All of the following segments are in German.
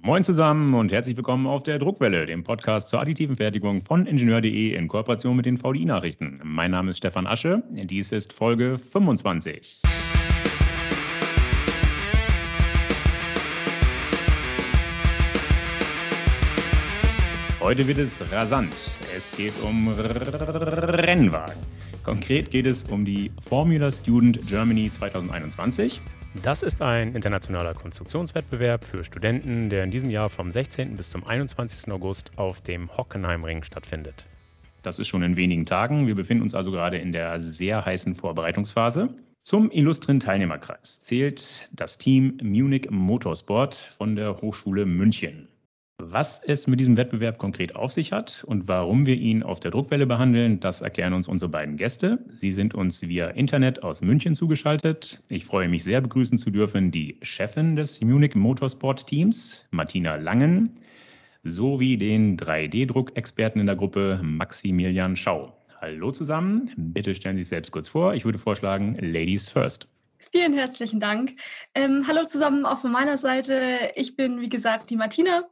Moin zusammen und herzlich willkommen auf der Druckwelle, dem Podcast zur additiven Fertigung von Ingenieur.de in Kooperation mit den VDI-Nachrichten. Mein Name ist Stefan Asche, dies ist Folge 25. Heute wird es rasant. Es geht um Rennwagen. Konkret geht es um die Formula Student Germany 2021. Das ist ein internationaler Konstruktionswettbewerb für Studenten, der in diesem Jahr vom 16. bis zum 21. August auf dem Hockenheimring stattfindet. Das ist schon in wenigen Tagen. Wir befinden uns also gerade in der sehr heißen Vorbereitungsphase. Zum illustren Teilnehmerkreis zählt das Team Munich Motorsport von der Hochschule München. Was es mit diesem Wettbewerb konkret auf sich hat und warum wir ihn auf der Druckwelle behandeln, das erklären uns unsere beiden Gäste. Sie sind uns via Internet aus München zugeschaltet. Ich freue mich sehr, begrüßen zu dürfen die Chefin des Munich Motorsport Teams, Martina Langen, sowie den 3D-Druckexperten in der Gruppe, Maximilian Schau. Hallo zusammen, bitte stellen Sie sich selbst kurz vor. Ich würde vorschlagen, Ladies first. Vielen herzlichen Dank. Ähm, hallo zusammen auch von meiner Seite. Ich bin, wie gesagt, die Martina.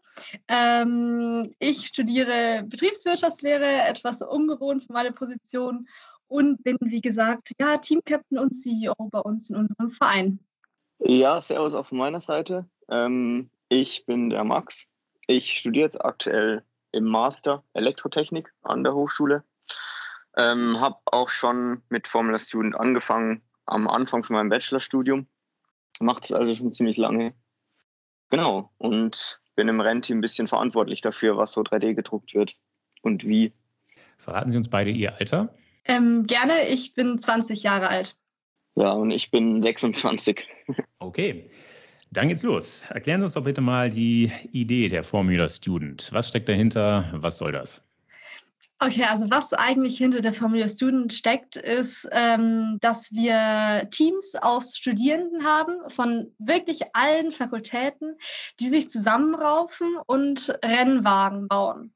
Ähm, ich studiere Betriebswirtschaftslehre, etwas ungewohnt für meine Position und bin, wie gesagt, ja, Teamcaptain und CEO bei uns in unserem Verein. Ja, servus auch von meiner Seite. Ähm, ich bin der Max. Ich studiere jetzt aktuell im Master Elektrotechnik an der Hochschule. Ähm, habe auch schon mit Formula Student angefangen, am Anfang von meinem Bachelorstudium. Macht es also schon ziemlich lange. Genau. Und bin im Rennteam ein bisschen verantwortlich dafür, was so 3D gedruckt wird und wie. Verraten Sie uns beide Ihr Alter? Ähm, gerne, ich bin 20 Jahre alt. Ja, und ich bin 26. Okay. Dann geht's los. Erklären Sie uns doch bitte mal die Idee der Formula Student. Was steckt dahinter? Was soll das? Okay, also was eigentlich hinter der Formula Student steckt, ist, ähm, dass wir Teams aus Studierenden haben von wirklich allen Fakultäten, die sich zusammenraufen und Rennwagen bauen.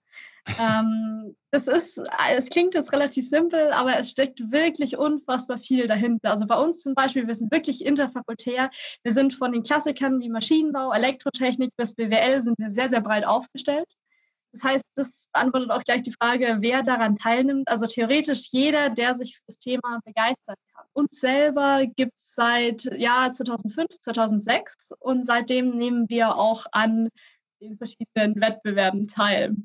ähm, das ist, es klingt jetzt relativ simpel, aber es steckt wirklich unfassbar viel dahinter. Also bei uns zum Beispiel, wir sind wirklich interfakultär. Wir sind von den Klassikern wie Maschinenbau, Elektrotechnik bis BWL sind wir sehr, sehr breit aufgestellt. Das heißt, das beantwortet auch gleich die Frage, wer daran teilnimmt. Also theoretisch jeder, der sich für das Thema begeistert kann. Uns selber gibt es seit Jahr 2005, 2006 und seitdem nehmen wir auch an den verschiedenen Wettbewerben teil.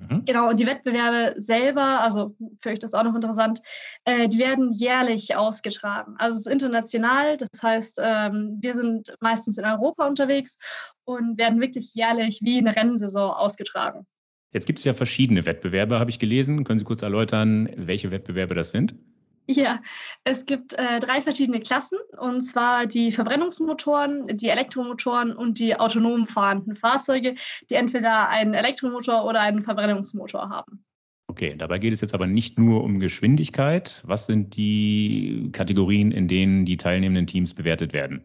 Mhm. Genau, und die Wettbewerbe selber, also für euch das auch noch interessant, äh, die werden jährlich ausgetragen. Also es ist international, das heißt, ähm, wir sind meistens in Europa unterwegs und werden wirklich jährlich wie eine Rennsaison ausgetragen. Jetzt gibt es ja verschiedene Wettbewerbe, habe ich gelesen. Können Sie kurz erläutern, welche Wettbewerbe das sind? Ja, es gibt äh, drei verschiedene Klassen, und zwar die Verbrennungsmotoren, die Elektromotoren und die autonom fahrenden Fahrzeuge, die entweder einen Elektromotor oder einen Verbrennungsmotor haben. Okay, dabei geht es jetzt aber nicht nur um Geschwindigkeit. Was sind die Kategorien, in denen die teilnehmenden Teams bewertet werden?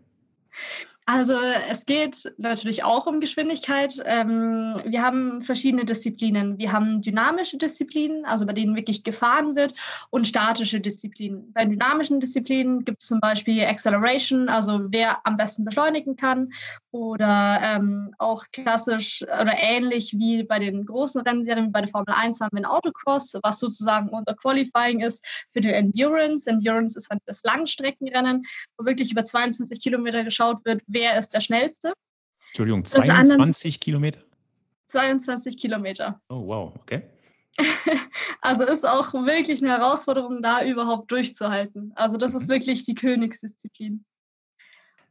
Also es geht natürlich auch um Geschwindigkeit. Ähm, wir haben verschiedene Disziplinen. Wir haben dynamische Disziplinen, also bei denen wirklich gefahren wird, und statische Disziplinen. Bei dynamischen Disziplinen gibt es zum Beispiel Acceleration, also wer am besten beschleunigen kann, oder ähm, auch klassisch oder ähnlich wie bei den großen Rennserien, wie bei der Formel 1 haben wir ein Autocross, was sozusagen unser Qualifying ist für die Endurance. Endurance ist halt das Langstreckenrennen, wo wirklich über 22 Kilometer geschaut wird, wer ist der schnellste. Entschuldigung, 22 Kilometer? 22 Kilometer. Oh, wow, okay. also ist auch wirklich eine Herausforderung, da überhaupt durchzuhalten. Also das ist mhm. wirklich die Königsdisziplin.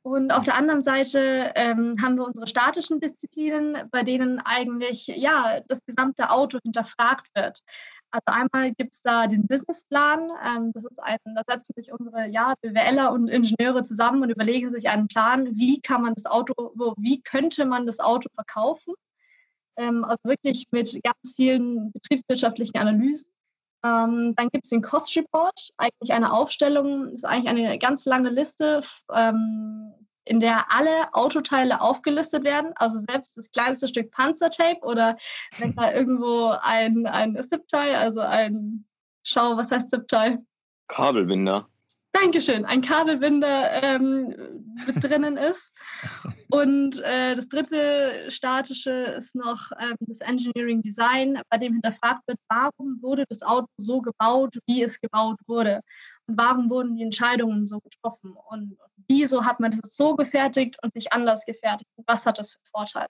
Und auf der anderen Seite ähm, haben wir unsere statischen Disziplinen, bei denen eigentlich ja das gesamte Auto hinterfragt wird. Also einmal gibt es da den Businessplan. Ähm, das ist ein, da setzen sich unsere ja, BWLer und Ingenieure zusammen und überlegen sich einen Plan, wie kann man das Auto, wo, wie könnte man das Auto verkaufen. Ähm, also wirklich mit ganz vielen betriebswirtschaftlichen Analysen. Ähm, dann gibt es den Cost Report, eigentlich eine Aufstellung, ist eigentlich eine ganz lange Liste, ähm, in der alle Autoteile aufgelistet werden, also selbst das kleinste Stück Panzertape oder wenn da irgendwo ein, ein Zip-Tie, also ein, schau, was heißt Zip-Tie? Kabelbinder. Dankeschön, ein Kabelbinder ähm, mit drinnen ist. Und äh, das dritte statische ist noch ähm, das Engineering Design, bei dem hinterfragt wird, warum wurde das Auto so gebaut, wie es gebaut wurde? Warum wurden die Entscheidungen so getroffen? Und wieso hat man das so gefertigt und nicht anders gefertigt? Und was hat das für Vorteile?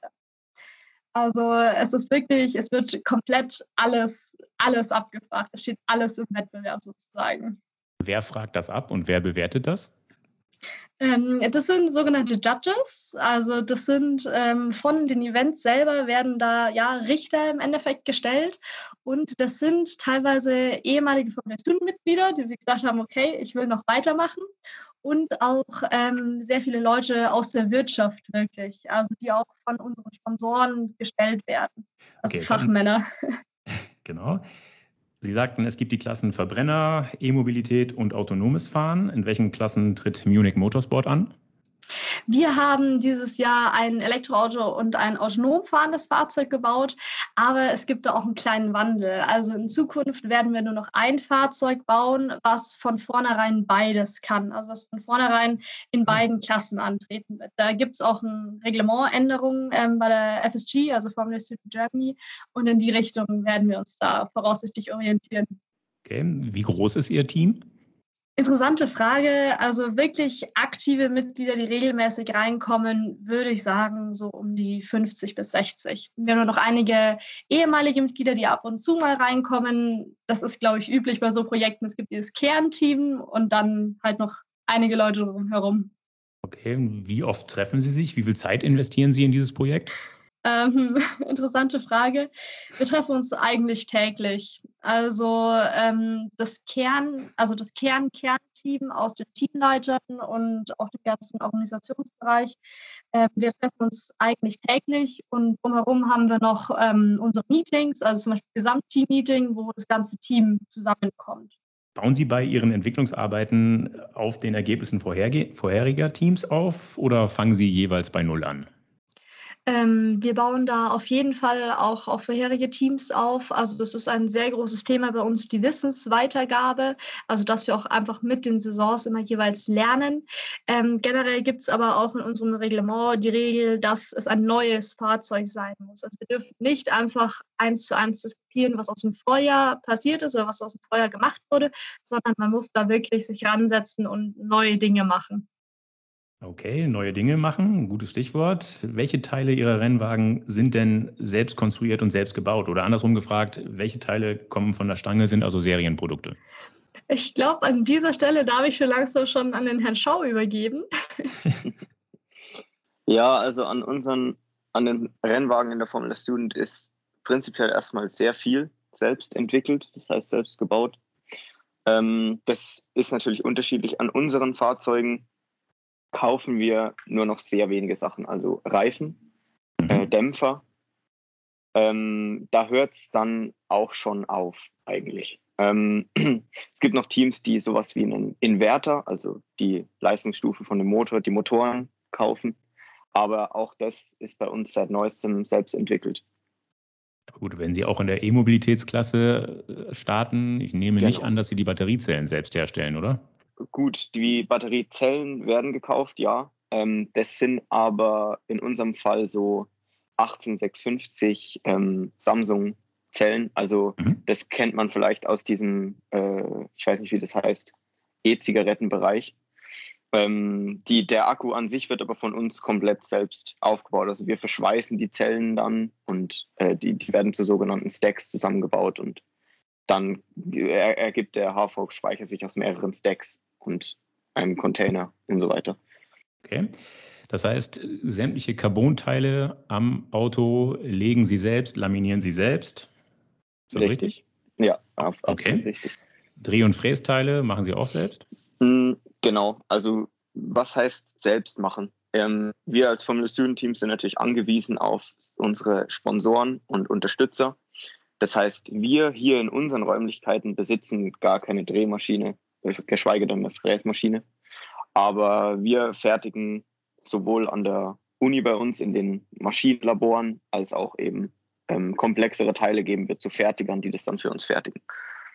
Also es ist wirklich, es wird komplett alles, alles abgefragt. Es steht alles im Wettbewerb sozusagen. Wer fragt das ab und wer bewertet das? Ähm, das sind sogenannte Judges. Also das sind ähm, von den Events selber werden da ja Richter im Endeffekt gestellt. Und das sind teilweise ehemalige Formel Student-Mitglieder, die sich gesagt haben, okay, ich will noch weitermachen. Und auch ähm, sehr viele Leute aus der Wirtschaft wirklich, also die auch von unseren Sponsoren gestellt werden. Also okay, Fachmänner. Genau. Sie sagten, es gibt die Klassen Verbrenner, E-Mobilität und autonomes Fahren. In welchen Klassen tritt Munich Motorsport an? Wir haben dieses Jahr ein Elektroauto und ein autonom fahrendes Fahrzeug gebaut, aber es gibt da auch einen kleinen Wandel. Also in Zukunft werden wir nur noch ein Fahrzeug bauen, was von vornherein beides kann, also was von vornherein in beiden Klassen antreten wird. Da gibt es auch eine Reglementänderung ähm, bei der FSG, also Formula Student Germany, und in die Richtung werden wir uns da voraussichtlich orientieren. Okay. Wie groß ist Ihr Team? Interessante Frage. Also wirklich aktive Mitglieder, die regelmäßig reinkommen, würde ich sagen, so um die 50 bis 60. Wir haben noch einige ehemalige Mitglieder, die ab und zu mal reinkommen. Das ist, glaube ich, üblich bei so Projekten. Es gibt dieses Kernteam und dann halt noch einige Leute drumherum. Okay, wie oft treffen Sie sich? Wie viel Zeit investieren Sie in dieses Projekt? Ähm, interessante Frage. Wir treffen uns eigentlich täglich. Also ähm, das Kern, also das Kern-Kernteam aus den Teamleitern und auch dem ganzen Organisationsbereich. Äh, wir treffen uns eigentlich täglich und drumherum haben wir noch ähm, unsere Meetings, also zum Beispiel Gesamtteam-Meeting, wo das ganze Team zusammenkommt. Bauen Sie bei Ihren Entwicklungsarbeiten auf den Ergebnissen vorheriger Teams auf oder fangen Sie jeweils bei Null an? Ähm, wir bauen da auf jeden Fall auch auf vorherige Teams auf. Also das ist ein sehr großes Thema bei uns, die Wissensweitergabe. Also dass wir auch einfach mit den Saisons immer jeweils lernen. Ähm, generell gibt es aber auch in unserem Reglement die Regel, dass es ein neues Fahrzeug sein muss. Also wir dürfen nicht einfach eins zu eins das kopieren, was aus dem Vorjahr passiert ist oder was aus dem Vorjahr gemacht wurde, sondern man muss da wirklich sich ransetzen und neue Dinge machen. Okay, neue Dinge machen, gutes Stichwort. Welche Teile Ihrer Rennwagen sind denn selbst konstruiert und selbst gebaut? Oder andersrum gefragt, welche Teile kommen von der Stange, sind also Serienprodukte? Ich glaube, an dieser Stelle darf ich schon langsam schon an den Herrn Schau übergeben. ja, also an unseren, an den Rennwagen in der Formel Student ist prinzipiell erstmal sehr viel selbst entwickelt, das heißt selbst gebaut. Ähm, das ist natürlich unterschiedlich an unseren Fahrzeugen kaufen wir nur noch sehr wenige Sachen, also Reifen, äh, mhm. Dämpfer. Ähm, da hört es dann auch schon auf eigentlich. Ähm, es gibt noch Teams, die sowas wie einen Inverter, also die Leistungsstufe von dem Motor, die Motoren kaufen. Aber auch das ist bei uns seit neuestem selbst entwickelt. Gut, wenn Sie auch in der E-Mobilitätsklasse äh, starten, ich nehme genau. nicht an, dass Sie die Batteriezellen selbst herstellen, oder? Gut, die Batteriezellen werden gekauft, ja. Ähm, das sind aber in unserem Fall so 18650 ähm, Samsung-Zellen. Also mhm. das kennt man vielleicht aus diesem, äh, ich weiß nicht, wie das heißt, E-Zigarettenbereich. Ähm, die, der Akku an sich wird aber von uns komplett selbst aufgebaut. Also wir verschweißen die Zellen dann und äh, die, die werden zu sogenannten Stacks zusammengebaut und dann ergibt der HV-Speicher sich aus mehreren Stacks und einem Container und so weiter. Okay. Das heißt, sämtliche Carbonteile am Auto legen Sie selbst, laminieren Sie selbst. Ist das richtig? richtig? Ja, auf, okay. richtig. Dreh- und Frästeile machen Sie auch selbst? Mm, genau. Also, was heißt selbst machen? Ähm, wir als Formula Student Team sind natürlich angewiesen auf unsere Sponsoren und Unterstützer. Das heißt, wir hier in unseren Räumlichkeiten besitzen gar keine Drehmaschine, geschweige denn eine Fräsmaschine. Aber wir fertigen sowohl an der Uni bei uns in den Maschinenlaboren als auch eben ähm, komplexere Teile geben wir zu Fertigern, die das dann für uns fertigen.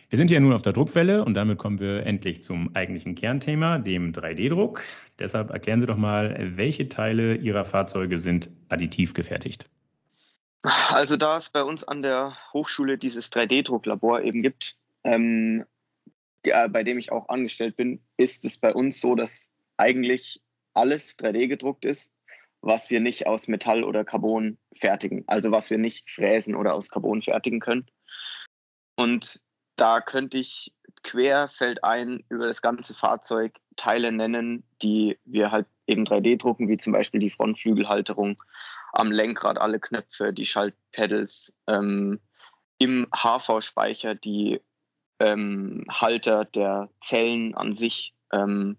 Wir sind hier nun auf der Druckwelle und damit kommen wir endlich zum eigentlichen Kernthema, dem 3D-Druck. Deshalb erklären Sie doch mal, welche Teile Ihrer Fahrzeuge sind additiv gefertigt? Also da es bei uns an der Hochschule dieses 3D-Drucklabor eben gibt, ähm, ja, bei dem ich auch angestellt bin, ist es bei uns so, dass eigentlich alles 3D gedruckt ist, was wir nicht aus Metall oder Carbon fertigen, also was wir nicht fräsen oder aus Carbon fertigen können. Und da könnte ich querfeldein über das ganze Fahrzeug Teile nennen, die wir halt eben 3D drucken, wie zum Beispiel die Frontflügelhalterung, am Lenkrad alle Knöpfe, die Schaltpedals, ähm, im HV-Speicher die ähm, Halter der Zellen an sich, ähm,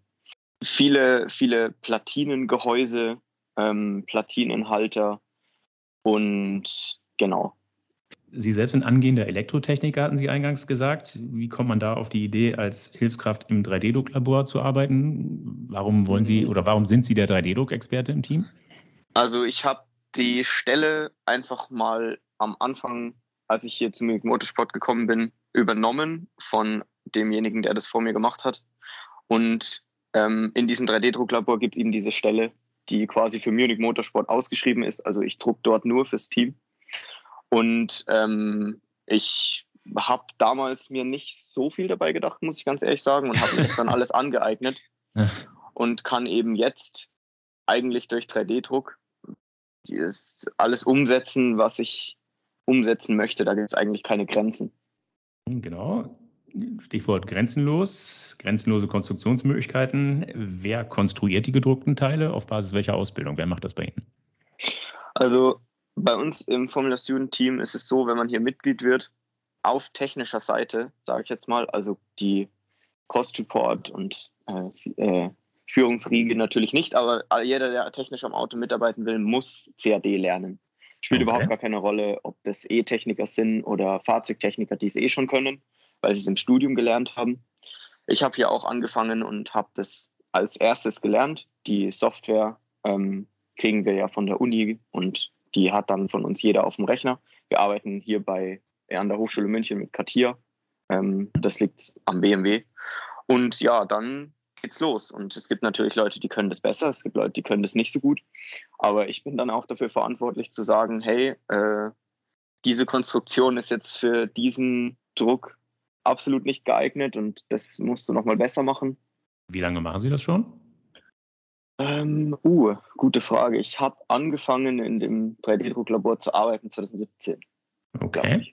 viele, viele Platinengehäuse, ähm, Platinenhalter und genau, Sie selbst sind angehender Elektrotechniker, hatten Sie eingangs gesagt. Wie kommt man da auf die Idee, als Hilfskraft im 3D-Drucklabor zu arbeiten? Warum wollen Sie mhm. oder warum sind Sie der 3D-Druck-Experte im Team? Also ich habe die Stelle einfach mal am Anfang, als ich hier zum Motorsport gekommen bin, übernommen von demjenigen, der das vor mir gemacht hat. Und ähm, in diesem 3D-Drucklabor gibt es eben diese Stelle, die quasi für Munich Motorsport ausgeschrieben ist. Also ich druck dort nur fürs Team. Und ähm, ich habe damals mir nicht so viel dabei gedacht, muss ich ganz ehrlich sagen, und habe mir das dann alles angeeignet und kann eben jetzt eigentlich durch 3D-Druck alles umsetzen, was ich umsetzen möchte. Da gibt es eigentlich keine Grenzen. Genau. Stichwort grenzenlos, grenzenlose Konstruktionsmöglichkeiten. Wer konstruiert die gedruckten Teile? Auf Basis welcher Ausbildung? Wer macht das bei Ihnen? Also bei uns im Formula Student Team ist es so, wenn man hier Mitglied wird, auf technischer Seite, sage ich jetzt mal, also die Cost Report und äh, äh, Führungsriege natürlich nicht, aber jeder, der technisch am Auto mitarbeiten will, muss CAD lernen. Spielt okay. überhaupt gar keine Rolle, ob das E-Techniker sind oder Fahrzeugtechniker, die es eh schon können, weil sie es im Studium gelernt haben. Ich habe hier auch angefangen und habe das als erstes gelernt. Die Software ähm, kriegen wir ja von der Uni und die hat dann von uns jeder auf dem Rechner. Wir arbeiten hier bei an der Hochschule München mit Katia. Ähm, das liegt am BMW. Und ja, dann geht's los. Und es gibt natürlich Leute, die können das besser, es gibt Leute, die können das nicht so gut. Aber ich bin dann auch dafür verantwortlich zu sagen, hey, äh, diese Konstruktion ist jetzt für diesen Druck absolut nicht geeignet und das musst du nochmal besser machen. Wie lange machen Sie das schon? Ähm, uh, gute Frage. Ich habe angefangen in dem 3D-Drucklabor zu arbeiten 2017. Okay.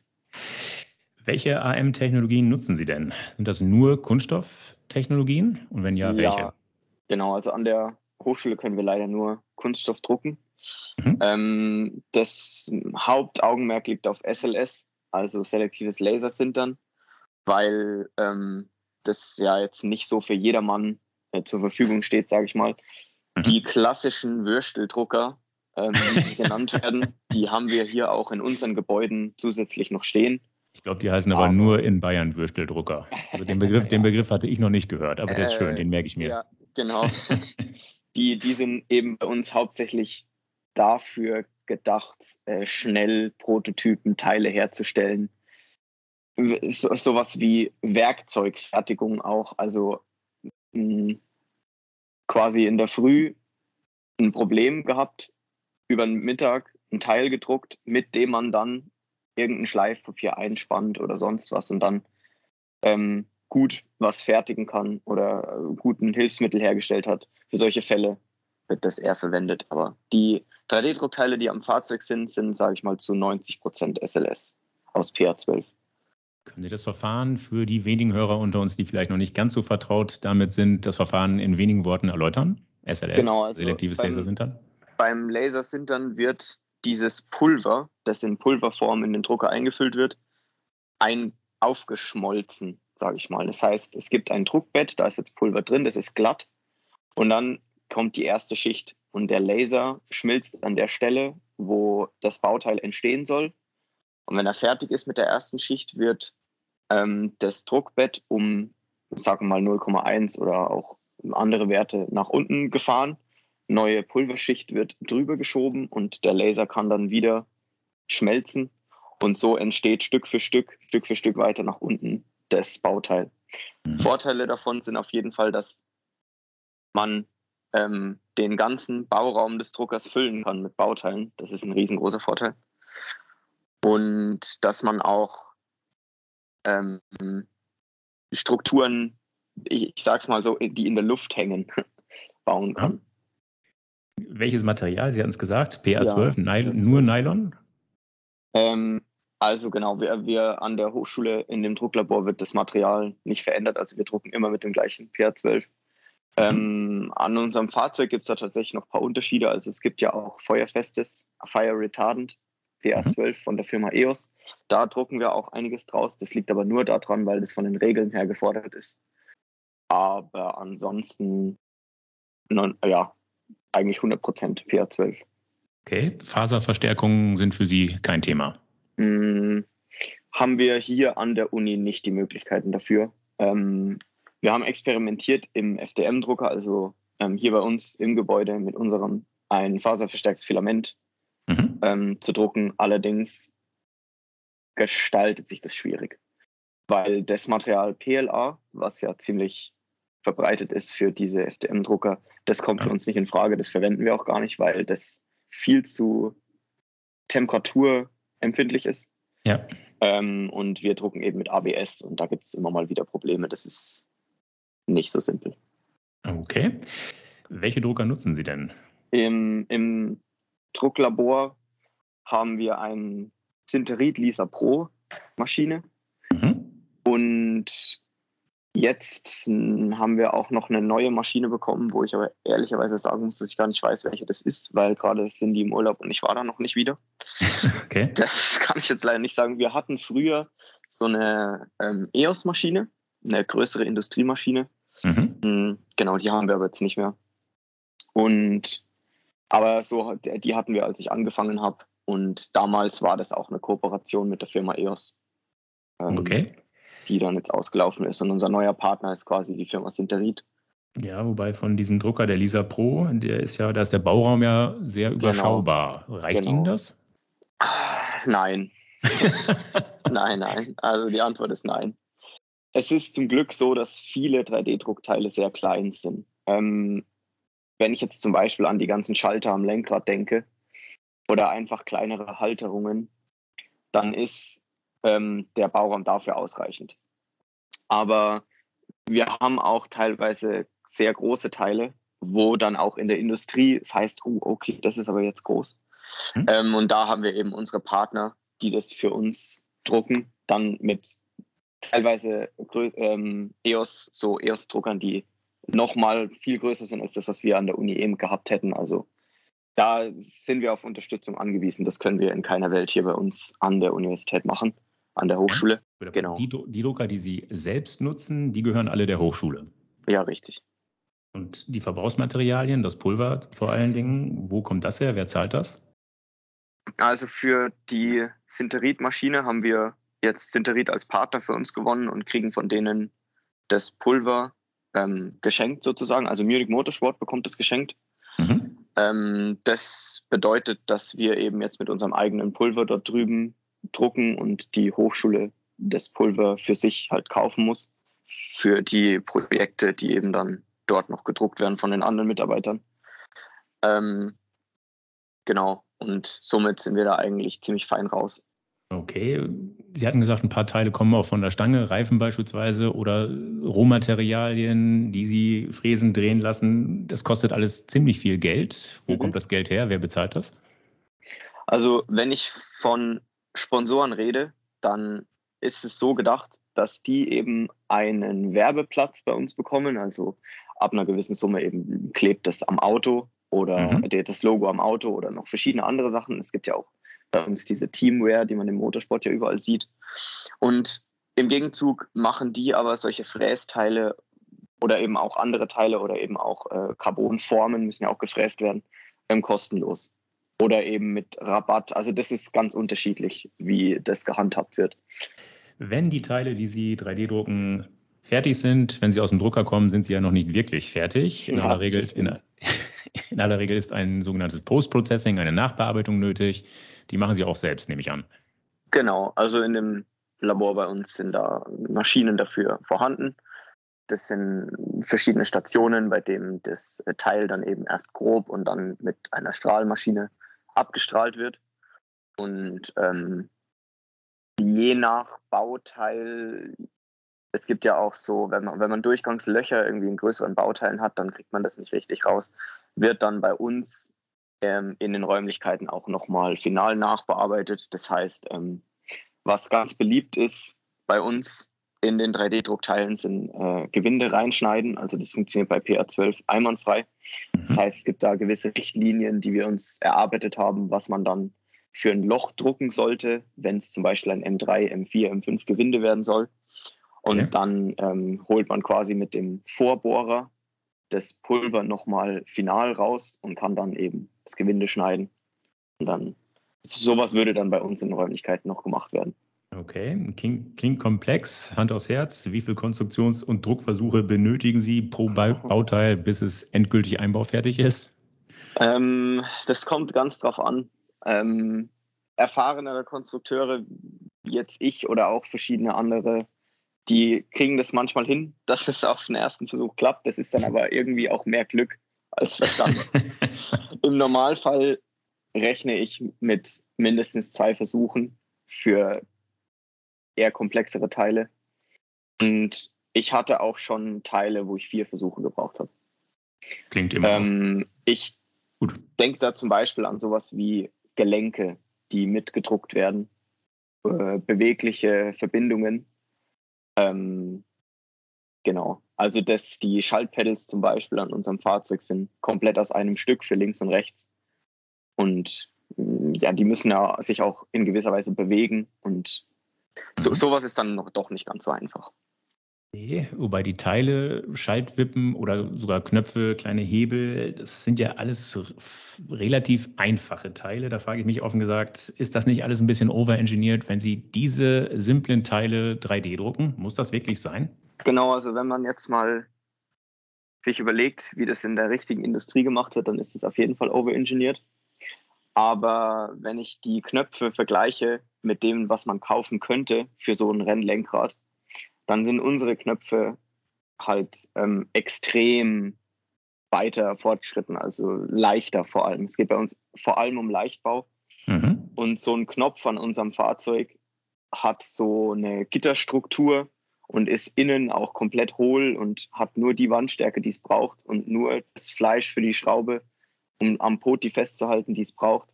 Welche AM-Technologien nutzen Sie denn? Sind das nur Kunststofftechnologien? Und wenn ja, welche? Ja, genau. Also an der Hochschule können wir leider nur Kunststoff drucken. Mhm. Ähm, das Hauptaugenmerk liegt auf SLS, also selektives Lasersintern, weil ähm, das ja jetzt nicht so für jedermann äh, zur Verfügung steht, sage ich mal. Mhm. Die klassischen Würsteldrucker, ähm, die genannt werden, die haben wir hier auch in unseren Gebäuden zusätzlich noch stehen. Ich glaube, die heißen aber, aber, nur in Bayern Würsteldrucker. Also den Begriff, ja. den Begriff hatte ich noch nicht gehört, aber der ist schön, den merke ich mir. Ja, genau. die, die sind eben bei uns hauptsächlich dafür gedacht, äh, schnell Prototypen, Teile herzustellen. So, sowas wie Werkzeugfertigung auch. Also mh, hm, quasi in der Früh ein Problem gehabt, über den Mittag ein Teil gedruckt, mit dem man dann irgendein Schleifpapier einspannt oder sonst was und dann ähm, gut was fertigen kann oder gut ein Hilfsmittel hergestellt hat. Für solche Fälle wird das eher verwendet. Aber die 3D-Druckteile, die am Fahrzeug sind, sind, sage ich mal, zu 90 Prozent SLS aus PA12. Können Sie das Verfahren für die wenigen Hörer unter uns, die vielleicht noch nicht ganz so vertraut damit sind, das Verfahren in wenigen Worten erläutern? SLS, genau, also selektives beim, Lasersintern? Beim Lasersintern wird dieses Pulver, das in Pulverform in den Drucker eingefüllt wird, ein aufgeschmolzen, sage ich mal. Das heißt, es gibt ein Druckbett, da ist jetzt Pulver drin, das ist glatt und dann kommt die erste Schicht und der Laser schmilzt an der Stelle, wo das Bauteil entstehen soll und wenn er fertig ist mit der ersten Schicht, wird ähm, das Druckbett um, sagen wir mal, 0,1 oder auch andere Werte nach unten gefahren. Neue Pulverschicht wird drüber geschoben und der Laser kann dann wieder schmelzen. Und so entsteht Stück für Stück, Stück für Stück weiter nach unten das Bauteil. Mhm. Vorteile davon sind auf jeden Fall, dass man ähm, den ganzen Bauraum des Druckers füllen kann mit Bauteilen. Das ist ein riesengroßer Vorteil. Und dass man auch ähm, Strukturen, ich, ich sag's mal so, die in der Luft hängen, bauen kann. Welches Material? Sie hatten es gesagt, PA12, ja. Nylon, nur Nylon? Ähm, also genau, wir, wir an der Hochschule in dem Drucklabor wird das Material nicht verändert. Also wir drucken immer mit dem gleichen PA12. Ähm, an unserem Fahrzeug gibt es da tatsächlich noch ein paar Unterschiede. Also es gibt ja auch feuerfestes, Fire Retardant, PA12 mhm. von der Firma EOS. Da drucken wir auch einiges draus. Das liegt aber nur daran, weil das von den Regeln her gefordert ist. Aber ansonsten, non, ja, eigentlich 100% PA12. Okay, Faserverstärkungen sind für Sie kein Thema. Hm, haben wir hier an der Uni nicht die Möglichkeiten dafür. Ähm, wir haben experimentiert im FDM-Drucker, also ähm, hier bei uns im Gebäude mit unserem ein faserverstärktes Filament mhm. ähm, zu drucken. Allerdings gestaltet sich das schwierig, weil das Material PLA, was ja ziemlich verbreitet ist für diese FDM-Drucker, das kommt für uns nicht in Frage. Das verwenden wir auch gar nicht, weil das viel zu temperaturempfindlich ist. Ja. Ähm, und wir drucken eben mit ABS und da gibt es immer mal wieder Probleme. Das ist nicht so simpel. Okay. Welche Drucker nutzen Sie denn? Im, im Drucklabor haben wir ein Sinterit Lisa Pro Maschine. Jetzt haben wir auch noch eine neue Maschine bekommen, wo ich aber ehrlicherweise sagen muss, dass ich gar nicht weiß, welche das ist, weil gerade sind die im Urlaub und ich war da noch nicht wieder. Okay. Das kann ich jetzt leider nicht sagen. Wir hatten früher so eine ähm, EOS-Maschine, eine größere Industriemaschine. Mhm. Hm, genau, die haben wir aber jetzt nicht mehr. Und aber so, die hatten wir, als ich angefangen habe. Und damals war das auch eine Kooperation mit der Firma EOS. Ähm, okay. Die dann jetzt ausgelaufen ist. Und unser neuer Partner ist quasi die Firma Sinterit. Ja, wobei von diesem Drucker, der Lisa Pro, der ist ja, da ist der Bauraum ja sehr genau. überschaubar. Genau. Reicht genau. Ihnen das? Nein. nein, nein. Also die Antwort ist nein. Es ist zum Glück so, dass viele 3D-Druckteile sehr klein sind. Ähm, wenn ich jetzt zum Beispiel an die ganzen Schalter am Lenkrad denke oder einfach kleinere Halterungen, dann ist ähm, der Bauraum dafür ausreichend. Aber wir haben auch teilweise sehr große Teile, wo dann auch in der Industrie es heißt, oh, okay, das ist aber jetzt groß. Mhm. Ähm, und da haben wir eben unsere Partner, die das für uns drucken, dann mit teilweise ähm, EOS, so EOS-Druckern, die nochmal viel größer sind als das, was wir an der Uni eben gehabt hätten. Also da sind wir auf Unterstützung angewiesen. Das können wir in keiner Welt hier bei uns an der Universität machen, an der Hochschule. Ja, genau. Die, die Drucker, die Sie selbst nutzen, die gehören alle der Hochschule. Ja, richtig. Und die Verbrauchsmaterialien, das Pulver vor allen Dingen, wo kommt das her? Wer zahlt das? Also für die Sinterit-Maschine haben wir jetzt Sinterit als Partner für uns gewonnen und kriegen von denen das Pulver ähm, geschenkt sozusagen. Also Munich Motorsport bekommt es geschenkt. Mhm. Ähm, das bedeutet, dass wir eben jetzt mit unserem eigenen Pulver dort drüben drucken und die Hochschule das Pulver für sich halt kaufen muss für die Projekte, die eben dann dort noch gedruckt werden von den anderen Mitarbeitern. Ähm, genau, und somit sind wir da eigentlich ziemlich fein raus. Okay, Sie hatten gesagt, ein paar Teile kommen auch von der Stange, Reifen beispielsweise oder Rohmaterialien, die Sie fräsen, drehen lassen. Das kostet alles ziemlich viel Geld. Wo mhm. kommt das Geld her? Wer bezahlt das? Also, wenn ich von Sponsoren rede, dann ist es so gedacht, dass die eben einen Werbeplatz bei uns bekommen. Also ab einer gewissen Summe eben klebt das am Auto oder mhm. das Logo am Auto oder noch verschiedene andere Sachen. Es gibt ja auch bei uns diese Teamwear, die man im Motorsport ja überall sieht. Und im Gegenzug machen die aber solche Frästeile oder eben auch andere Teile oder eben auch äh, Carbonformen müssen ja auch gefräst werden, ähm, kostenlos. Oder eben mit Rabatt. Also das ist ganz unterschiedlich, wie das gehandhabt wird. Wenn die Teile, die Sie 3D drucken, fertig sind, wenn sie aus dem Drucker kommen, sind sie ja noch nicht wirklich fertig. In, ja, aller, Regel in, in aller Regel ist ein sogenanntes Post-Processing, eine Nachbearbeitung nötig. Die machen Sie auch selbst, nehme ich an. Genau, also in dem Labor bei uns sind da Maschinen dafür vorhanden. Das sind verschiedene Stationen, bei denen das Teil dann eben erst grob und dann mit einer Strahlmaschine abgestrahlt wird. Und ähm, je nach Bauteil, es gibt ja auch so, wenn man, wenn man Durchgangslöcher irgendwie in größeren Bauteilen hat, dann kriegt man das nicht richtig raus, wird dann bei uns ähm, in den Räumlichkeiten auch nochmal final nachbearbeitet. Das heißt, ähm, was ganz beliebt ist bei uns in den 3D-Druckteilen sind äh, Gewinde reinschneiden. Also das funktioniert bei PA12 einwandfrei. Das mhm. heißt, es gibt da gewisse Richtlinien, die wir uns erarbeitet haben, was man dann für ein Loch drucken sollte, wenn es zum Beispiel ein M3, M4, M5 Gewinde werden soll. Und okay. dann ähm, holt man quasi mit dem Vorbohrer das Pulver nochmal final raus und kann dann eben das Gewinde schneiden. Und dann sowas würde dann bei uns in Räumlichkeiten noch gemacht werden. Okay, klingt, klingt, komplex. Hand aufs Herz. Wie viele Konstruktions- und Druckversuche benötigen Sie pro Bauteil, bis es endgültig einbaufertig ist? Ähm, das kommt ganz drauf an. Ähm, erfahrenere Konstrukteure, wie jetzt ich oder auch verschiedene andere, die kriegen das manchmal hin, dass es auf den ersten Versuch klappt. Das ist dann aber irgendwie auch mehr Glück als Verstand. Im Normalfall rechne ich mit mindestens zwei Versuchen für eher komplexere Teile. Und ich hatte auch schon Teile, wo ich vier Versuche gebraucht habe. Klingt immer. Ähm, ich denke da zum Beispiel an sowas wie Gelenke, die mitgedruckt werden, äh, bewegliche Verbindungen. Ähm, genau. Also, dass die Schaltpedals zum Beispiel an unserem Fahrzeug sind komplett aus einem Stück für links und rechts. Und mm, ja, die müssen ja sich auch in gewisser Weise bewegen und so, mhm. sowas ist dann noch, doch nicht ganz so einfach. Nee, wobei die Teile, Schaltwippen oder sogar Knöpfe, kleine Hebel, das sind ja alles relativ einfache Teile. Da frage ich mich offen gesagt, ist das nicht alles ein bisschen overengineert, wenn Sie diese simplen Teile 3D drucken? Muss das wirklich sein? Genau, also wenn man jetzt mal sich überlegt, wie das in der richtigen Industrie gemacht wird, dann ist es auf jeden Fall overengineert. Aber wenn ich die Knöpfe vergleiche mit dem, was man kaufen könnte für so ein Rennlenkrad, dann sind unsere Knöpfe halt ähm, extrem weiter fortgeschritten, also leichter vor allem. Es geht bei uns vor allem um Leichtbau. Mhm. Und so ein Knopf an unserem Fahrzeug hat so eine Gitterstruktur und ist innen auch komplett hohl und hat nur die Wandstärke, die es braucht und nur das Fleisch für die Schraube um am Poti festzuhalten, die es braucht.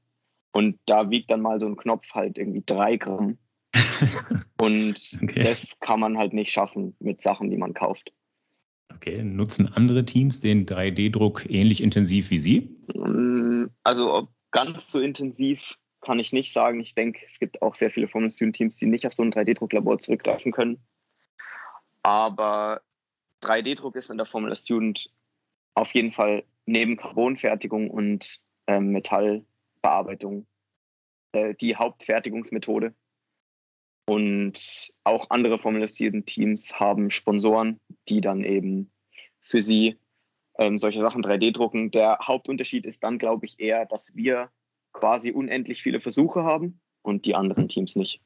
Und da wiegt dann mal so ein Knopf halt irgendwie drei Gramm. Und okay. das kann man halt nicht schaffen mit Sachen, die man kauft. Okay, nutzen andere Teams den 3D-Druck ähnlich intensiv wie Sie? Mm, also ganz so intensiv kann ich nicht sagen. Ich denke, es gibt auch sehr viele Formel Student-Teams, die nicht auf so ein 3D-Drucklabor zurückgreifen können. Aber 3D-Druck ist in der Formula Student auf jeden Fall neben Carbonfertigung und äh, Metallbearbeitung äh, die Hauptfertigungsmethode. Und auch andere formalisierten Teams haben Sponsoren, die dann eben für sie ähm, solche Sachen 3D drucken. Der Hauptunterschied ist dann, glaube ich, eher, dass wir quasi unendlich viele Versuche haben und die anderen Teams nicht.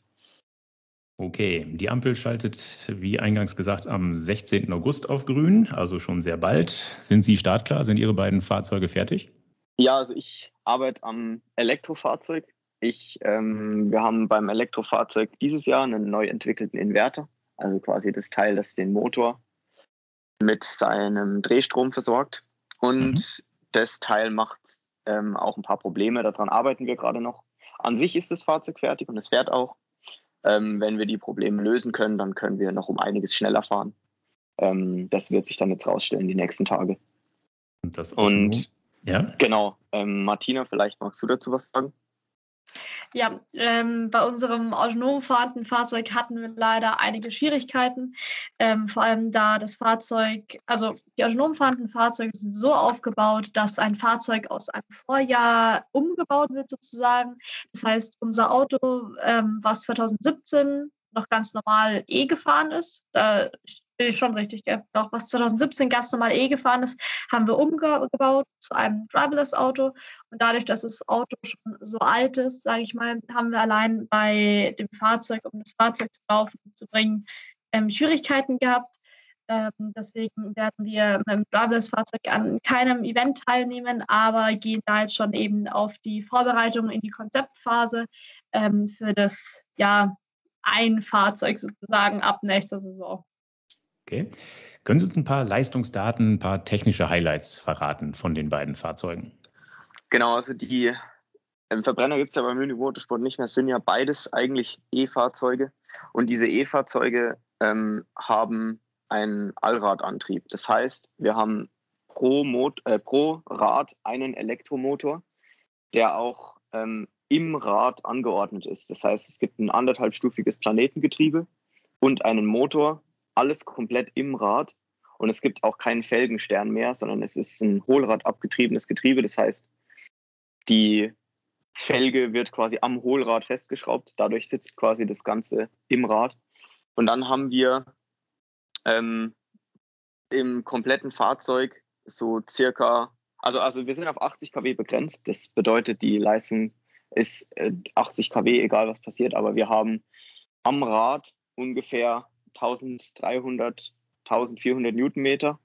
Okay, die Ampel schaltet, wie eingangs gesagt, am 16. August auf grün, also schon sehr bald. Sind Sie startklar? Sind Ihre beiden Fahrzeuge fertig? Ja, also ich arbeite am Elektrofahrzeug. Ich, ähm, wir haben beim Elektrofahrzeug dieses Jahr einen neu entwickelten Inverter, also quasi das Teil, das den Motor mit seinem Drehstrom versorgt. Und mhm. das Teil macht ähm, auch ein paar Probleme. Daran arbeiten wir gerade noch. An sich ist das Fahrzeug fertig und es fährt auch. Ähm, wenn wir die Probleme lösen können, dann können wir noch um einiges schneller fahren. Ähm, das wird sich dann jetzt rausstellen die nächsten Tage. Und, Und ja? genau, ähm, Martina, vielleicht magst du dazu was sagen? Ja, ähm, bei unserem autonom fahrenden Fahrzeug hatten wir leider einige Schwierigkeiten. Ähm, vor allem da das Fahrzeug, also die autonom fahrenden Fahrzeuge sind so aufgebaut, dass ein Fahrzeug aus einem Vorjahr umgebaut wird sozusagen. Das heißt, unser Auto, ähm, was 2017 noch ganz normal E gefahren ist, da schon richtig, gell? Auch was 2017 ganz normal E gefahren ist, haben wir umgebaut zu einem Driverless-Auto. Und dadurch, dass das Auto schon so alt ist, sage ich mal, haben wir allein bei dem Fahrzeug, um das Fahrzeug zu laufen zu bringen, ähm, Schwierigkeiten gehabt. Ähm, deswegen werden wir mit dem Driverless-Fahrzeug an keinem Event teilnehmen, aber gehen da jetzt schon eben auf die Vorbereitung in die Konzeptphase ähm, für das ja ein Fahrzeug sozusagen ab nächster Saison. Okay. Können Sie uns ein paar Leistungsdaten, ein paar technische Highlights verraten von den beiden Fahrzeugen? Genau, also die ähm, Verbrenner gibt es ja beim Munich Motorsport nicht mehr, es sind ja beides eigentlich E-Fahrzeuge. Und diese E-Fahrzeuge ähm, haben einen Allradantrieb. Das heißt, wir haben pro, Mot äh, pro Rad einen Elektromotor, der auch ähm, im Rad angeordnet ist. Das heißt, es gibt ein anderthalbstufiges Planetengetriebe und einen Motor, alles komplett im Rad. Und es gibt auch keinen Felgenstern mehr, sondern es ist ein Hohlrad-abgetriebenes Getriebe. Das heißt, die Felge wird quasi am Hohlrad festgeschraubt. Dadurch sitzt quasi das Ganze im Rad. Und dann haben wir ähm, im kompletten Fahrzeug so circa, also, also wir sind auf 80 kW begrenzt. Das bedeutet, die Leistung ist 80 äh, kW, egal was passiert, aber wir haben am Rad ungefähr 1300, 1400 Newtonmeter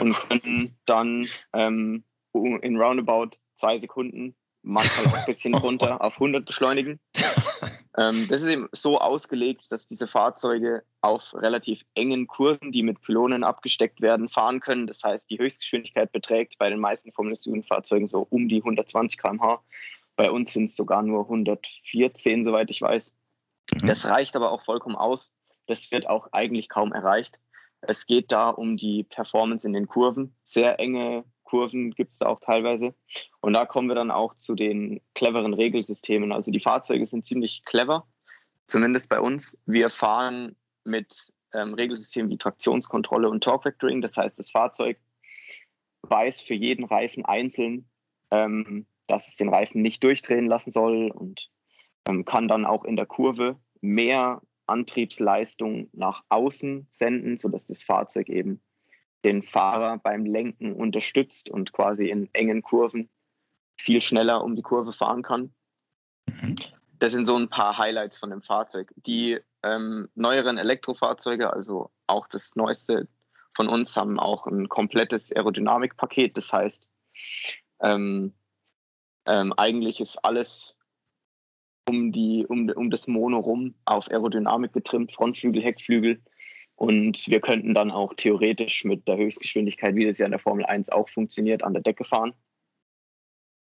und können dann ähm, in roundabout zwei Sekunden, manchmal auch ein bisschen runter, auf 100 beschleunigen. Ähm, das ist eben so ausgelegt, dass diese Fahrzeuge auf relativ engen Kurven, die mit Pylonen abgesteckt werden, fahren können. Das heißt, die Höchstgeschwindigkeit beträgt bei den meisten Formel 1-Fahrzeugen so um die 120 km/h. Bei uns sind es sogar nur 114, soweit ich weiß. Mhm. Das reicht aber auch vollkommen aus, das wird auch eigentlich kaum erreicht. Es geht da um die Performance in den Kurven. Sehr enge Kurven gibt es auch teilweise. Und da kommen wir dann auch zu den cleveren Regelsystemen. Also die Fahrzeuge sind ziemlich clever, zumindest bei uns. Wir fahren mit ähm, Regelsystemen wie Traktionskontrolle und Torque Vectoring. Das heißt, das Fahrzeug weiß für jeden Reifen einzeln, ähm, dass es den Reifen nicht durchdrehen lassen soll und ähm, kann dann auch in der Kurve mehr Antriebsleistung nach außen senden, sodass das Fahrzeug eben den Fahrer beim Lenken unterstützt und quasi in engen Kurven viel schneller um die Kurve fahren kann. Mhm. Das sind so ein paar Highlights von dem Fahrzeug. Die ähm, neueren Elektrofahrzeuge, also auch das neueste von uns, haben auch ein komplettes Aerodynamikpaket. Das heißt, ähm, ähm, eigentlich ist alles um, die, um, um das Mono rum auf Aerodynamik getrimmt, Frontflügel, Heckflügel. Und wir könnten dann auch theoretisch mit der Höchstgeschwindigkeit, wie das ja in der Formel 1 auch funktioniert, an der Decke fahren.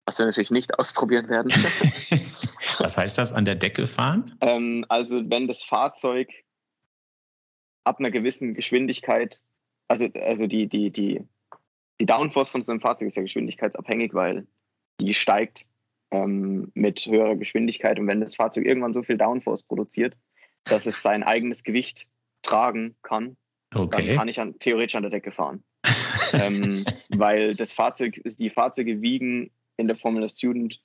Was wir natürlich nicht ausprobieren werden. Was heißt das, an der Decke fahren? Ähm, also wenn das Fahrzeug ab einer gewissen Geschwindigkeit, also, also die, die, die, die Downforce von so einem Fahrzeug ist ja geschwindigkeitsabhängig, weil die steigt ähm, mit höherer Geschwindigkeit. Und wenn das Fahrzeug irgendwann so viel Downforce produziert, dass es sein eigenes Gewicht tragen kann, okay. dann kann ich an, theoretisch an der Decke fahren. ähm, weil das Fahrzeug, die Fahrzeuge wiegen in der Formula Student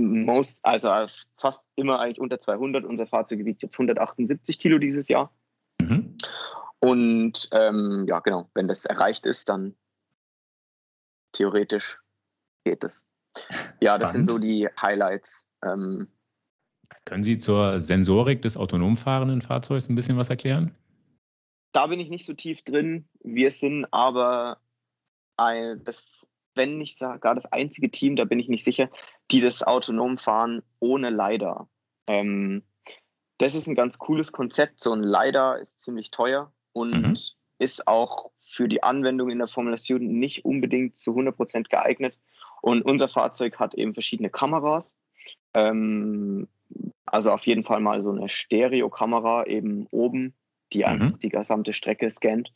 most, also fast immer eigentlich unter 200. Unser Fahrzeug wiegt jetzt 178 Kilo dieses Jahr. Mhm. Und ähm, ja, genau, wenn das erreicht ist, dann theoretisch geht es. Ja, das Spannend. sind so die Highlights. Ähm, Können Sie zur Sensorik des autonom fahrenden Fahrzeugs ein bisschen was erklären? Da bin ich nicht so tief drin. Wir sind aber ein, das, wenn nicht gar das einzige Team, da bin ich nicht sicher, die das autonom fahren ohne LiDAR. Ähm, das ist ein ganz cooles Konzept. So ein LiDAR ist ziemlich teuer und mhm. ist auch für die Anwendung in der Formula Student nicht unbedingt zu 100% geeignet. Und unser Fahrzeug hat eben verschiedene Kameras. Ähm, also auf jeden Fall mal so eine Stereokamera eben oben, die mhm. einfach die gesamte Strecke scannt.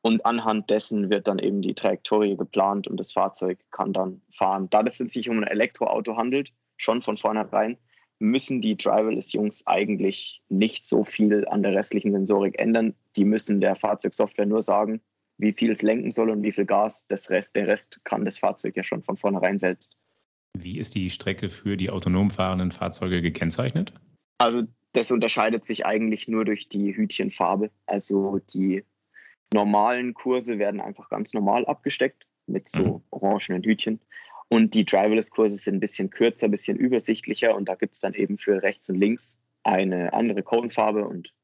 Und anhand dessen wird dann eben die Trajektorie geplant und das Fahrzeug kann dann fahren. Da es sich um ein Elektroauto handelt, schon von vornherein, müssen die Driverless-Jungs eigentlich nicht so viel an der restlichen Sensorik ändern. Die müssen der Fahrzeugsoftware nur sagen, wie viel es lenken soll und wie viel Gas. Das Rest, der Rest kann das Fahrzeug ja schon von vornherein selbst. Wie ist die Strecke für die autonom fahrenden Fahrzeuge gekennzeichnet? Also das unterscheidet sich eigentlich nur durch die Hütchenfarbe. Also die normalen Kurse werden einfach ganz normal abgesteckt mit so mhm. orangenen Hütchen. Und die Driverless-Kurse sind ein bisschen kürzer, ein bisschen übersichtlicher und da gibt es dann eben für rechts und links eine andere Conefarbe und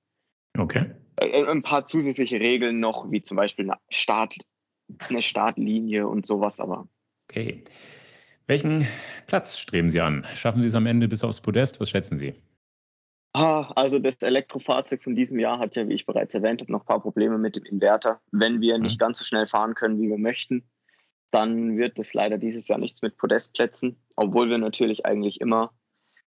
okay. Äh, ein paar zusätzliche Regeln noch, wie zum Beispiel eine, Start, eine Startlinie und sowas, aber. Okay. Welchen Platz streben Sie an? Schaffen Sie es am Ende bis aufs Podest? Was schätzen Sie? Ah, also das Elektrofahrzeug von diesem Jahr hat ja, wie ich bereits erwähnt habe, noch ein paar Probleme mit dem Inverter. Wenn wir nicht mhm. ganz so schnell fahren können, wie wir möchten, dann wird es leider dieses Jahr nichts mit Podestplätzen, obwohl wir natürlich eigentlich immer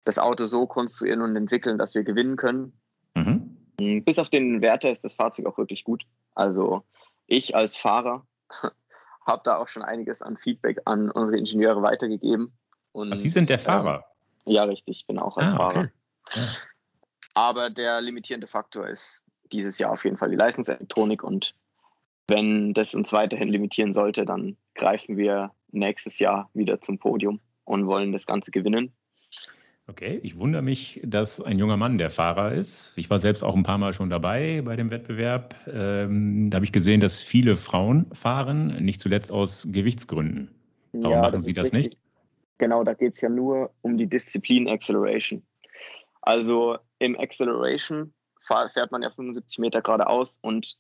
das Auto so konstruieren und entwickeln, dass wir gewinnen können. Mhm. Bis auf den Inverter ist das Fahrzeug auch wirklich gut. Also ich als Fahrer habe da auch schon einiges an Feedback an unsere Ingenieure weitergegeben. Und, Sie sind der Fahrer? Äh, ja, richtig, ich bin auch als ah, Fahrer. Okay. Ja. Aber der limitierende Faktor ist dieses Jahr auf jeden Fall die Leistungselektronik und wenn das uns weiterhin limitieren sollte, dann greifen wir nächstes Jahr wieder zum Podium und wollen das Ganze gewinnen. Okay, ich wundere mich, dass ein junger Mann der Fahrer ist. Ich war selbst auch ein paar Mal schon dabei bei dem Wettbewerb. Ähm, da habe ich gesehen, dass viele Frauen fahren, nicht zuletzt aus Gewichtsgründen. Warum ja, machen Sie das richtig. nicht? Genau, da geht es ja nur um die Disziplin Acceleration. Also im Acceleration fährt man ja 75 Meter geradeaus und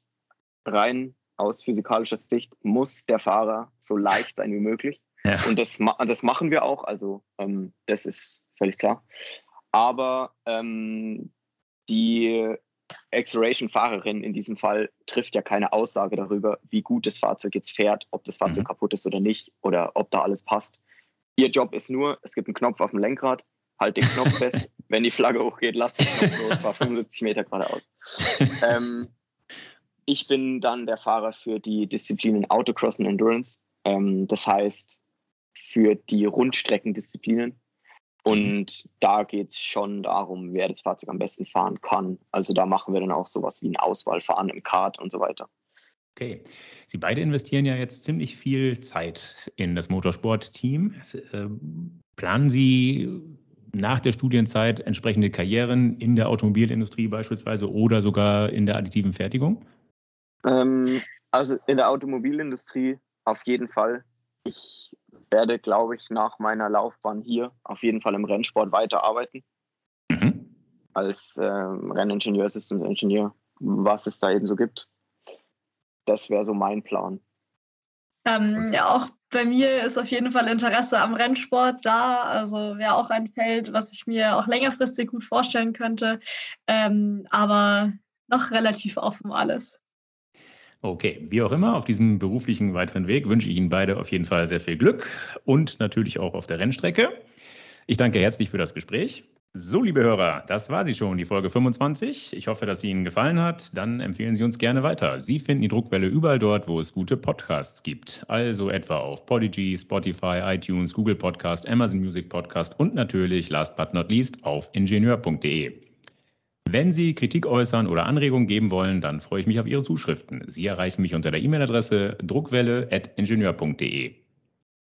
rein aus physikalischer Sicht muss der Fahrer so leicht sein wie möglich. Ja. Und das, das machen wir auch. Also ähm, das ist völlig klar. Aber ähm, die Acceleration-Fahrerin in diesem Fall trifft ja keine Aussage darüber, wie gut das Fahrzeug jetzt fährt, ob das Fahrzeug mhm. kaputt ist oder nicht oder ob da alles passt. Ihr Job ist nur, es gibt einen Knopf auf dem Lenkrad, halt den Knopf fest, wenn die Flagge hochgeht, lasst den Knopf los, fahr 75 Meter geradeaus. ähm, ich bin dann der Fahrer für die Disziplinen Autocross und Endurance. Ähm, das heißt, für die Rundstreckendisziplinen. Und da geht es schon darum, wer das Fahrzeug am besten fahren kann. Also da machen wir dann auch sowas wie ein Auswahlfahren im Kart und so weiter. Okay. Sie beide investieren ja jetzt ziemlich viel Zeit in das Motorsport-Team. Äh, planen Sie nach der Studienzeit entsprechende Karrieren in der Automobilindustrie beispielsweise oder sogar in der additiven Fertigung? Ähm, also in der Automobilindustrie auf jeden Fall. Ich werde, glaube ich, nach meiner Laufbahn hier auf jeden Fall im Rennsport weiterarbeiten. Mhm. Als äh, Renningenieur, Systems Engineer, was es da eben so gibt. Das wäre so mein Plan. Ähm, ja, auch bei mir ist auf jeden Fall Interesse am Rennsport da. Also wäre auch ein Feld, was ich mir auch längerfristig gut vorstellen könnte. Ähm, aber noch relativ offen alles. Okay, wie auch immer, auf diesem beruflichen weiteren Weg wünsche ich Ihnen beide auf jeden Fall sehr viel Glück und natürlich auch auf der Rennstrecke. Ich danke herzlich für das Gespräch. So, liebe Hörer, das war sie schon, die Folge 25. Ich hoffe, dass sie Ihnen gefallen hat. Dann empfehlen Sie uns gerne weiter. Sie finden die Druckwelle überall dort, wo es gute Podcasts gibt. Also etwa auf Podigy, Spotify, iTunes, Google Podcast, Amazon Music Podcast und natürlich, last but not least, auf ingenieur.de. Wenn Sie Kritik äußern oder Anregungen geben wollen, dann freue ich mich auf Ihre Zuschriften. Sie erreichen mich unter der E-Mail-Adresse druckwelle.ingenieur.de.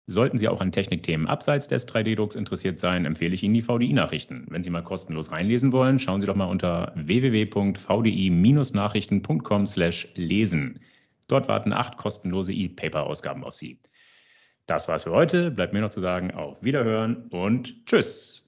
Sollten Sie auch an Technikthemen abseits des 3D-Drucks interessiert sein, empfehle ich Ihnen die VDI-Nachrichten. Wenn Sie mal kostenlos reinlesen wollen, schauen Sie doch mal unter www.vdi-nachrichten.com/lesen. Dort warten acht kostenlose E-Paper-Ausgaben auf Sie. Das war's für heute. Bleibt mir noch zu sagen, auf Wiederhören und Tschüss.